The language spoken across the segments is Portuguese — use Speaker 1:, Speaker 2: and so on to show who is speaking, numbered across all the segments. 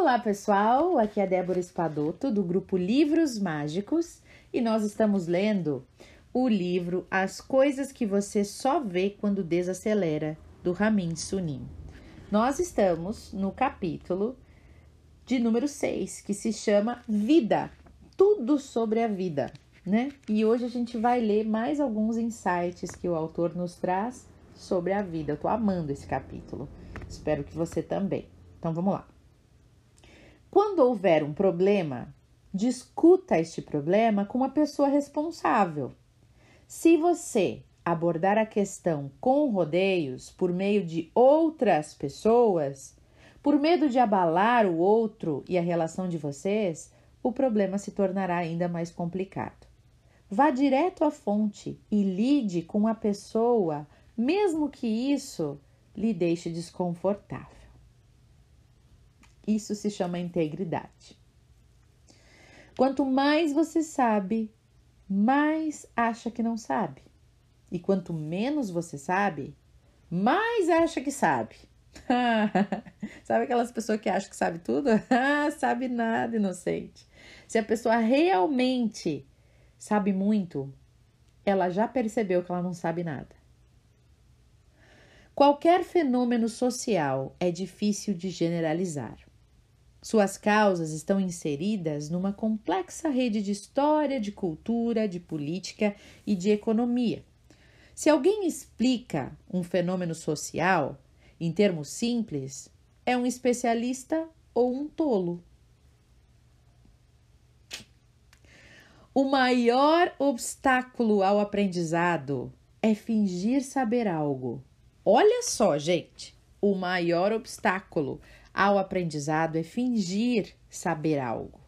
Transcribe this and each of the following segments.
Speaker 1: Olá pessoal, aqui é Débora Espadoto do grupo Livros Mágicos e nós estamos lendo o livro As Coisas que Você Só Vê Quando Desacelera, do Ramin Sunim. Nós estamos no capítulo de número 6, que se chama Vida, tudo sobre a vida, né? E hoje a gente vai ler mais alguns insights que o autor nos traz sobre a vida. Eu tô amando esse capítulo. Espero que você também. Então vamos lá. Quando houver um problema, discuta este problema com uma pessoa responsável. Se você abordar a questão com rodeios por meio de outras pessoas, por medo de abalar o outro e a relação de vocês, o problema se tornará ainda mais complicado. Vá direto à fonte e lide com a pessoa, mesmo que isso lhe deixe desconfortável. Isso se chama integridade. Quanto mais você sabe, mais acha que não sabe. E quanto menos você sabe, mais acha que sabe. sabe aquelas pessoas que acham que sabe tudo? sabe nada, inocente. Se a pessoa realmente sabe muito, ela já percebeu que ela não sabe nada. Qualquer fenômeno social é difícil de generalizar. Suas causas estão inseridas numa complexa rede de história, de cultura, de política e de economia. Se alguém explica um fenômeno social em termos simples, é um especialista ou um tolo. O maior obstáculo ao aprendizado é fingir saber algo. Olha só, gente, o maior obstáculo ao aprendizado é fingir saber algo.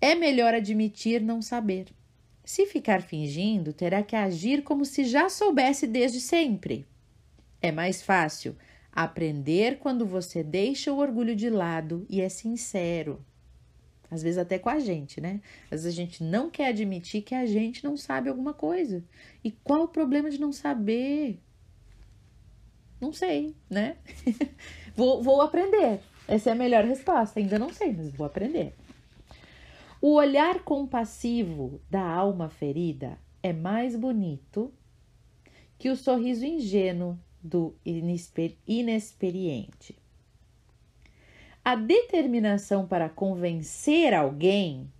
Speaker 1: É melhor admitir não saber. Se ficar fingindo, terá que agir como se já soubesse desde sempre. É mais fácil aprender quando você deixa o orgulho de lado e é sincero. Às vezes até com a gente, né? Às vezes a gente não quer admitir que a gente não sabe alguma coisa. E qual o problema de não saber? Não sei, né? Vou, vou aprender. Essa é a melhor resposta. Ainda não sei, mas vou aprender. O olhar compassivo da alma ferida é mais bonito que o sorriso ingênuo do inesper inexperiente. A determinação para convencer alguém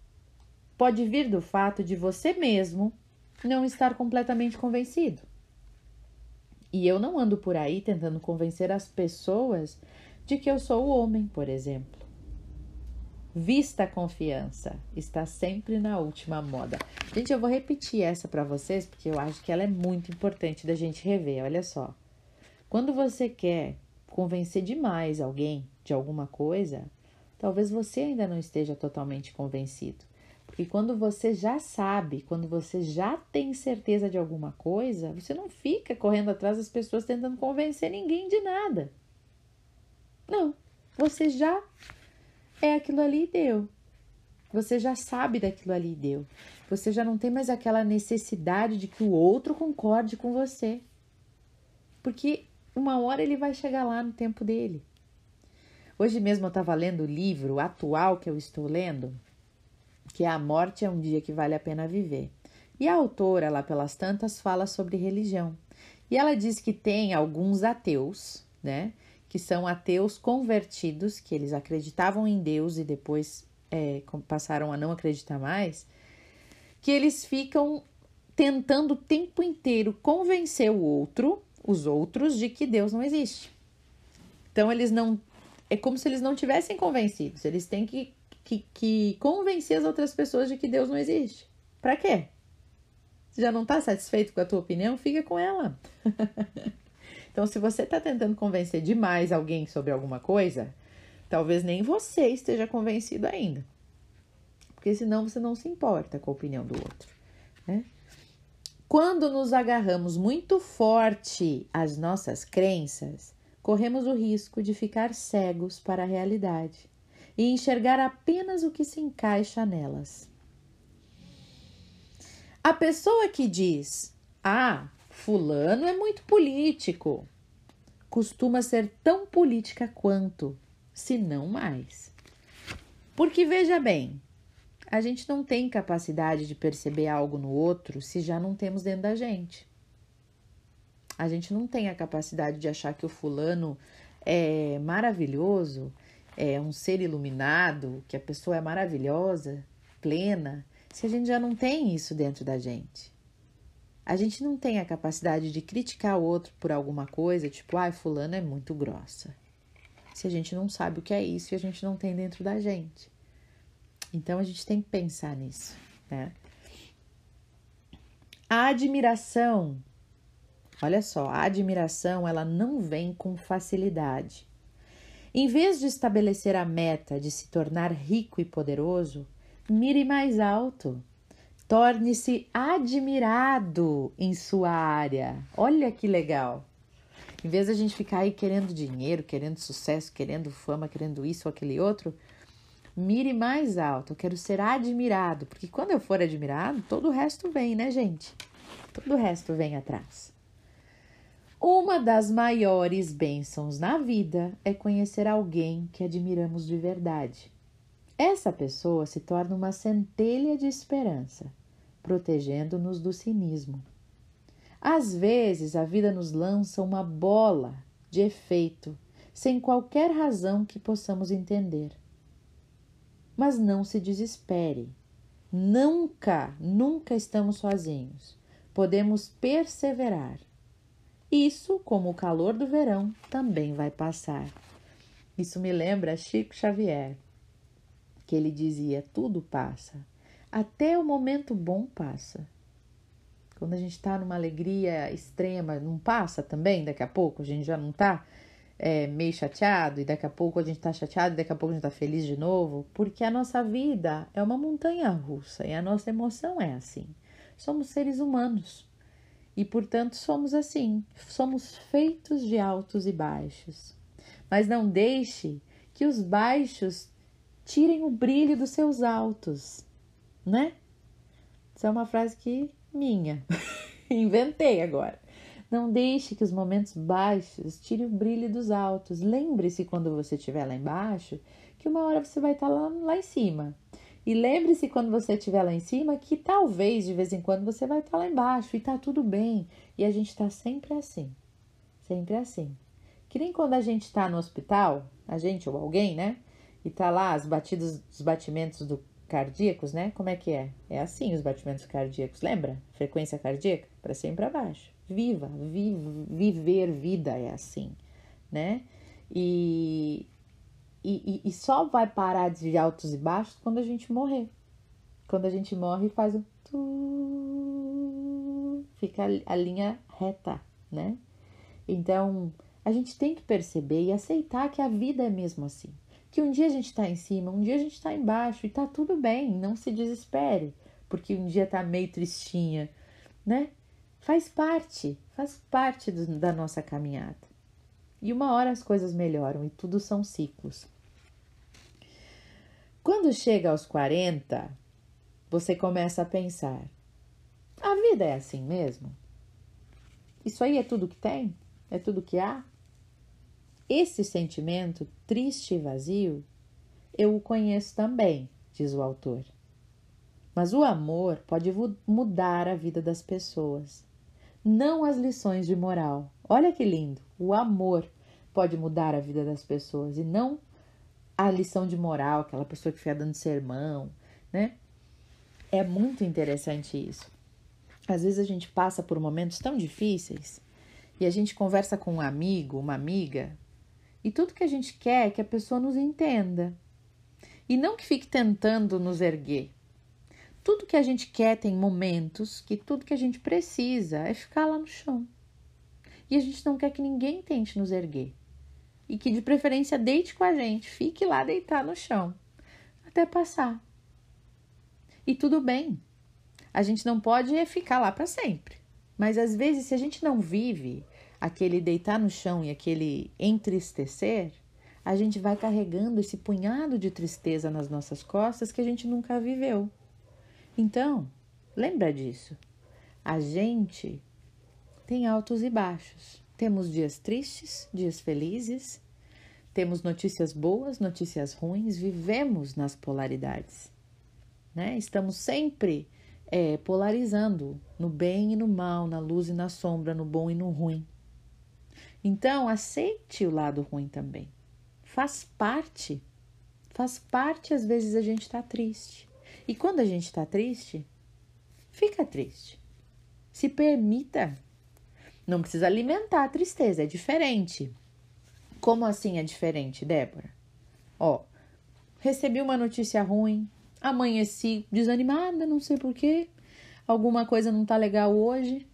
Speaker 1: pode vir do fato de você mesmo não estar completamente convencido. E eu não ando por aí tentando convencer as pessoas de que eu sou o homem, por exemplo. Vista a confiança, está sempre na última moda. Gente, eu vou repetir essa para vocês porque eu acho que ela é muito importante da gente rever. Olha só. Quando você quer convencer demais alguém de alguma coisa, talvez você ainda não esteja totalmente convencido. Porque quando você já sabe, quando você já tem certeza de alguma coisa, você não fica correndo atrás das pessoas tentando convencer ninguém de nada. Não, você já é aquilo ali e deu. Você já sabe daquilo ali e deu. Você já não tem mais aquela necessidade de que o outro concorde com você. Porque uma hora ele vai chegar lá no tempo dele. Hoje mesmo eu estava lendo o livro atual que eu estou lendo, que a morte é um dia que vale a pena viver. E a autora, lá pelas tantas, fala sobre religião. E ela diz que tem alguns ateus, né? Que são ateus convertidos, que eles acreditavam em Deus e depois é, passaram a não acreditar mais, que eles ficam tentando o tempo inteiro convencer o outro, os outros, de que Deus não existe. Então eles não. É como se eles não tivessem convencidos. Eles têm que que, que convencer as outras pessoas de que Deus não existe. Para quê? Já não está satisfeito com a tua opinião, fica com ela. então, se você está tentando convencer demais alguém sobre alguma coisa, talvez nem você esteja convencido ainda. Porque senão você não se importa com a opinião do outro. Né? Quando nos agarramos muito forte às nossas crenças, corremos o risco de ficar cegos para a realidade e enxergar apenas o que se encaixa nelas. A pessoa que diz: Ah, Fulano é muito político, costuma ser tão política quanto, se não mais. Porque veja bem, a gente não tem capacidade de perceber algo no outro se já não temos dentro da gente. A gente não tem a capacidade de achar que o fulano é maravilhoso, é um ser iluminado, que a pessoa é maravilhosa, plena, se a gente já não tem isso dentro da gente. A gente não tem a capacidade de criticar o outro por alguma coisa, tipo, ai, ah, fulano é muito grossa. Se a gente não sabe o que é isso e a gente não tem dentro da gente. Então a gente tem que pensar nisso, né? A admiração, olha só, a admiração ela não vem com facilidade. Em vez de estabelecer a meta de se tornar rico e poderoso, mire mais alto. Torne-se admirado em sua área. Olha que legal. Em vez de a gente ficar aí querendo dinheiro, querendo sucesso, querendo fama, querendo isso ou aquele outro, mire mais alto. Eu quero ser admirado, porque quando eu for admirado, todo o resto vem, né, gente? Todo o resto vem atrás. Uma das maiores bênçãos na vida é conhecer alguém que admiramos de verdade. Essa pessoa se torna uma centelha de esperança, protegendo-nos do cinismo. Às vezes, a vida nos lança uma bola de efeito, sem qualquer razão que possamos entender. Mas não se desespere. Nunca, nunca estamos sozinhos. Podemos perseverar. Isso, como o calor do verão, também vai passar. Isso me lembra Chico Xavier, que ele dizia: tudo passa, até o momento bom passa. Quando a gente está numa alegria extrema, não passa também? Daqui a pouco a gente já não está é, meio chateado e daqui a pouco a gente está chateado e daqui a pouco a gente está feliz de novo, porque a nossa vida é uma montanha russa e a nossa emoção é assim. Somos seres humanos. E, portanto, somos assim, somos feitos de altos e baixos. Mas não deixe que os baixos tirem o brilho dos seus altos, né? Isso é uma frase que minha, inventei agora. Não deixe que os momentos baixos tirem o brilho dos altos. Lembre-se quando você estiver lá embaixo que uma hora você vai estar lá, lá em cima. E lembre-se quando você estiver lá em cima que talvez de vez em quando você vai estar lá embaixo e tá tudo bem. E a gente está sempre assim. Sempre assim. Que nem quando a gente está no hospital, a gente ou alguém, né? E tá lá as batidas, os batimentos do cardíacos, né? Como é que é? É assim os batimentos cardíacos, lembra? Frequência cardíaca para cima e para baixo. Viva, vi, viver vida é assim, né? E e, e, e, só vai parar de altos e baixos quando a gente morrer. Quando a gente morre, faz um. Tu, fica a linha reta, né? Então, a gente tem que perceber e aceitar que a vida é mesmo assim. Que um dia a gente está em cima, um dia a gente está embaixo e tá tudo bem, não se desespere, porque um dia tá meio tristinha, né? Faz parte, faz parte do, da nossa caminhada. E uma hora as coisas melhoram e tudo são ciclos. Quando chega aos 40, você começa a pensar: a vida é assim mesmo? Isso aí é tudo que tem? É tudo que há? Esse sentimento triste e vazio, eu o conheço também, diz o autor. Mas o amor pode mudar a vida das pessoas, não as lições de moral. Olha que lindo! O amor pode mudar a vida das pessoas e não a lição de moral, aquela pessoa que fica dando sermão, né? É muito interessante isso. Às vezes a gente passa por momentos tão difíceis e a gente conversa com um amigo, uma amiga, e tudo que a gente quer é que a pessoa nos entenda. E não que fique tentando nos erguer. Tudo que a gente quer tem momentos que tudo que a gente precisa é ficar lá no chão. E a gente não quer que ninguém tente nos erguer e que de preferência deite com a gente, fique lá deitar no chão até passar. E tudo bem. A gente não pode ficar lá para sempre. Mas às vezes, se a gente não vive aquele deitar no chão e aquele entristecer, a gente vai carregando esse punhado de tristeza nas nossas costas que a gente nunca viveu. Então, lembra disso. A gente tem altos e baixos. Temos dias tristes, dias felizes, Temos notícias boas, notícias ruins, vivemos nas polaridades. Né? Estamos sempre é, polarizando no bem e no mal, na luz e na sombra, no bom e no ruim. Então, aceite o lado ruim também. Faz parte. Faz parte, às vezes, a gente está triste. E quando a gente está triste, fica triste. Se permita. Não precisa alimentar a tristeza, é diferente. Como assim é diferente, Débora? Ó, recebi uma notícia ruim, amanheci desanimada, não sei porquê, alguma coisa não tá legal hoje.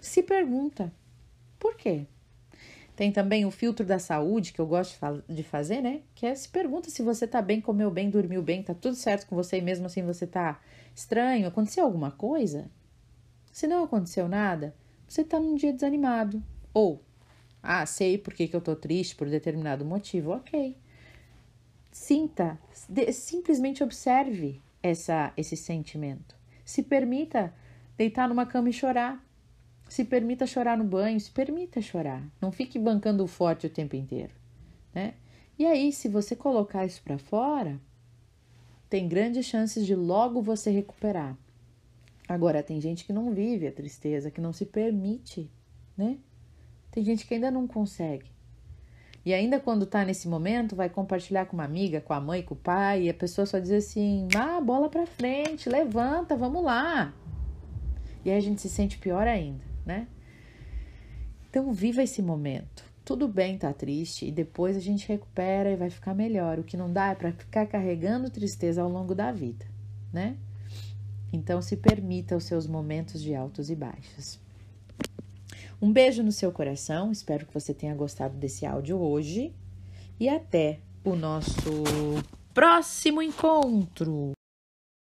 Speaker 1: Se pergunta, por quê? Tem também o filtro da saúde, que eu gosto de fazer, né? Que é se pergunta se você tá bem, comeu bem, dormiu bem, tá tudo certo com você e mesmo assim você tá estranho, aconteceu alguma coisa? Se não aconteceu nada, você tá num dia desanimado. Ou, ah, sei por que, que eu tô triste por determinado motivo. Ok. Sinta, de, simplesmente observe essa, esse sentimento. Se permita deitar numa cama e chorar. Se permita chorar no banho, se permita chorar. Não fique bancando forte o tempo inteiro, né? E aí, se você colocar isso para fora, tem grandes chances de logo você recuperar. Agora, tem gente que não vive a tristeza, que não se permite, né? Tem gente que ainda não consegue. E ainda quando tá nesse momento, vai compartilhar com uma amiga, com a mãe, com o pai, e a pessoa só diz assim: ah, bola pra frente, levanta, vamos lá. E aí a gente se sente pior ainda, né? Então, viva esse momento. Tudo bem tá triste e depois a gente recupera e vai ficar melhor. O que não dá é para ficar carregando tristeza ao longo da vida, né? Então, se permita os seus momentos de altos e baixos. Um beijo no seu coração, espero que você tenha gostado desse áudio hoje e até o nosso próximo encontro.